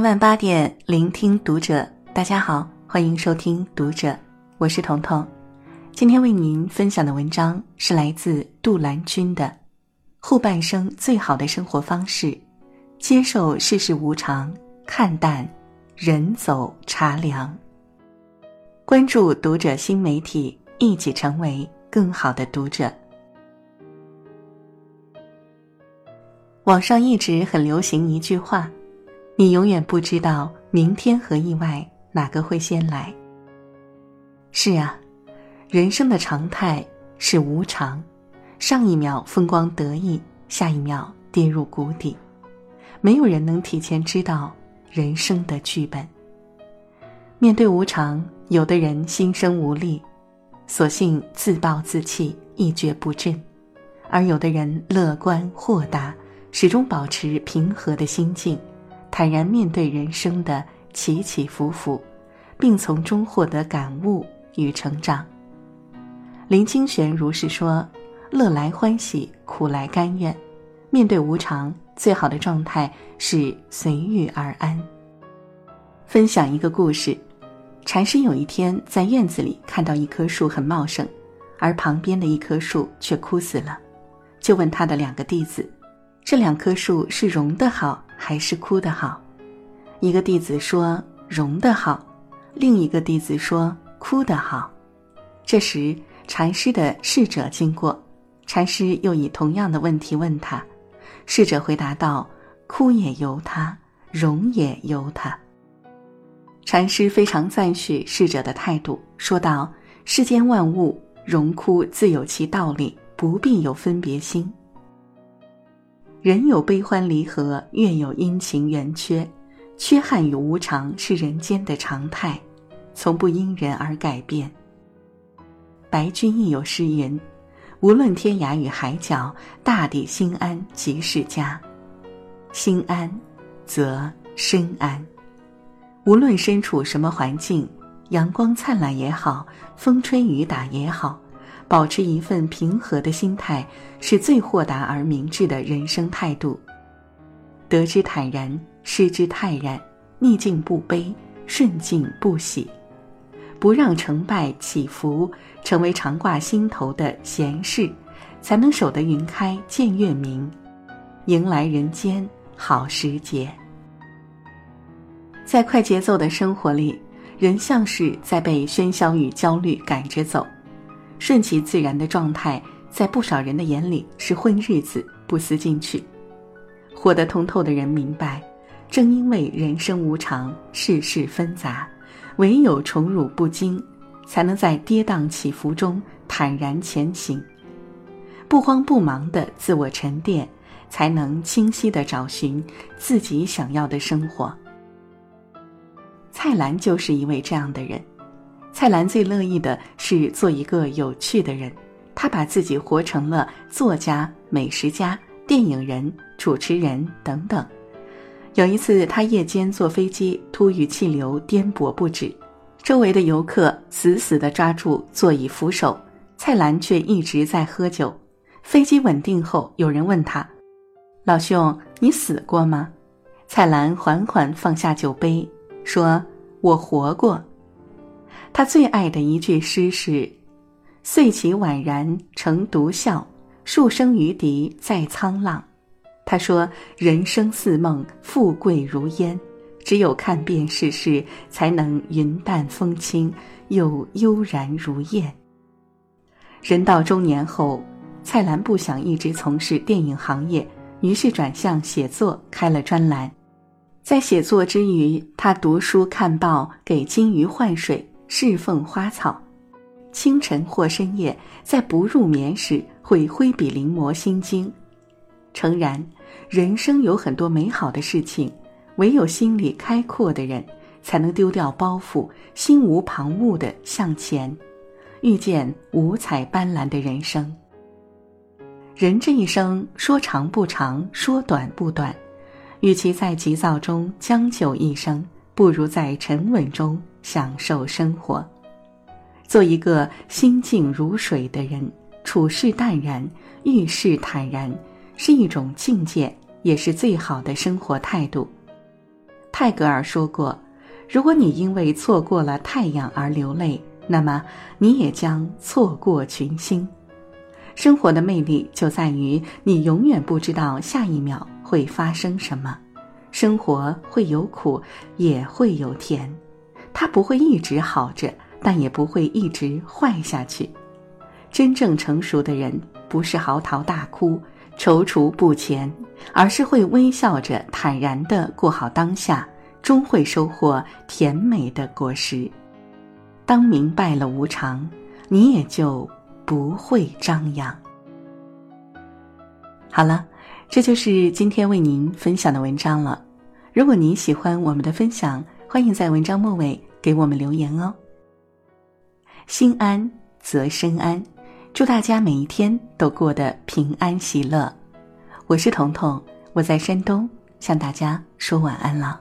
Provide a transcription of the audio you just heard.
每晚八点，聆听读者。大家好，欢迎收听《读者》，我是彤彤。今天为您分享的文章是来自杜兰君的《后半生最好的生活方式：接受世事无常，看淡人走茶凉》。关注《读者》新媒体，一起成为更好的读者。网上一直很流行一句话。你永远不知道明天和意外哪个会先来。是啊，人生的常态是无常，上一秒风光得意，下一秒跌入谷底，没有人能提前知道人生的剧本。面对无常，有的人心生无力，索性自暴自弃，一蹶不振；而有的人乐观豁达，始终保持平和的心境。坦然面对人生的起起伏伏，并从中获得感悟与成长。林清玄如是说：“乐来欢喜，苦来甘愿。面对无常，最好的状态是随遇而安。”分享一个故事：禅师有一天在院子里看到一棵树很茂盛，而旁边的一棵树却枯死了，就问他的两个弟子：“这两棵树是荣的好？”还是哭的好，一个弟子说容的好，另一个弟子说哭的好。这时禅师的侍者经过，禅师又以同样的问题问他，侍者回答道：“哭也由他，容也由他。”禅师非常赞许侍者的态度，说道：“世间万物荣枯自有其道理，不必有分别心。”人有悲欢离合，月有阴晴圆缺，缺憾与无常是人间的常态，从不因人而改变。白居易有诗云：“无论天涯与海角，大抵心安即是家。心安，则身安。无论身处什么环境，阳光灿烂也好，风吹雨打也好。”保持一份平和的心态，是最豁达而明智的人生态度。得之坦然，失之泰然，逆境不悲，顺境不喜，不让成败起伏成为常挂心头的闲事，才能守得云开见月明，迎来人间好时节。在快节奏的生活里，人像是在被喧嚣与焦虑赶着走。顺其自然的状态，在不少人的眼里是混日子、不思进取。活得通透的人明白，正因为人生无常、世事纷杂，唯有宠辱不惊，才能在跌宕起伏中坦然前行。不慌不忙的自我沉淀，才能清晰的找寻自己想要的生活。蔡澜就是一位这样的人。蔡澜最乐意的是做一个有趣的人，他把自己活成了作家、美食家、电影人、主持人等等。有一次，他夜间坐飞机，突遇气流颠簸不止，周围的游客死死地抓住座椅扶手，蔡澜却一直在喝酒。飞机稳定后，有人问他：“老兄，你死过吗？”蔡澜缓缓放下酒杯，说：“我活过。”他最爱的一句诗是：“岁起宛然成独笑，数声于笛在沧浪。”他说：“人生似梦，富贵如烟，只有看遍世事，才能云淡风轻，又悠然如燕。”人到中年后，蔡澜不想一直从事电影行业，于是转向写作，开了专栏。在写作之余，他读书看报，给金鱼换水。侍奉花草，清晨或深夜，在不入眠时会挥笔临摹《心经》。诚然，人生有很多美好的事情，唯有心里开阔的人，才能丢掉包袱，心无旁骛的向前，遇见五彩斑斓的人生。人这一生说长不长，说短不短，与其在急躁中将就一生，不如在沉稳中。享受生活，做一个心静如水的人，处事淡然，遇事坦然，是一种境界，也是最好的生活态度。泰戈尔说过：“如果你因为错过了太阳而流泪，那么你也将错过群星。”生活的魅力就在于你永远不知道下一秒会发生什么。生活会有苦，也会有甜，它不会一直好着，但也不会一直坏下去。真正成熟的人，不是嚎啕大哭、踌躇不前，而是会微笑着、坦然地过好当下，终会收获甜美的果实。当明白了无常，你也就不会张扬。好了。这就是今天为您分享的文章了。如果您喜欢我们的分享，欢迎在文章末尾给我们留言哦。心安则身安，祝大家每一天都过得平安喜乐。我是彤彤，我在山东向大家说晚安了。